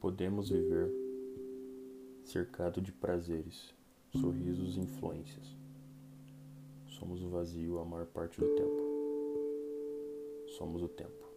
Podemos viver cercado de prazeres, sorrisos e influências. Somos o vazio a maior parte do tempo. Somos o tempo.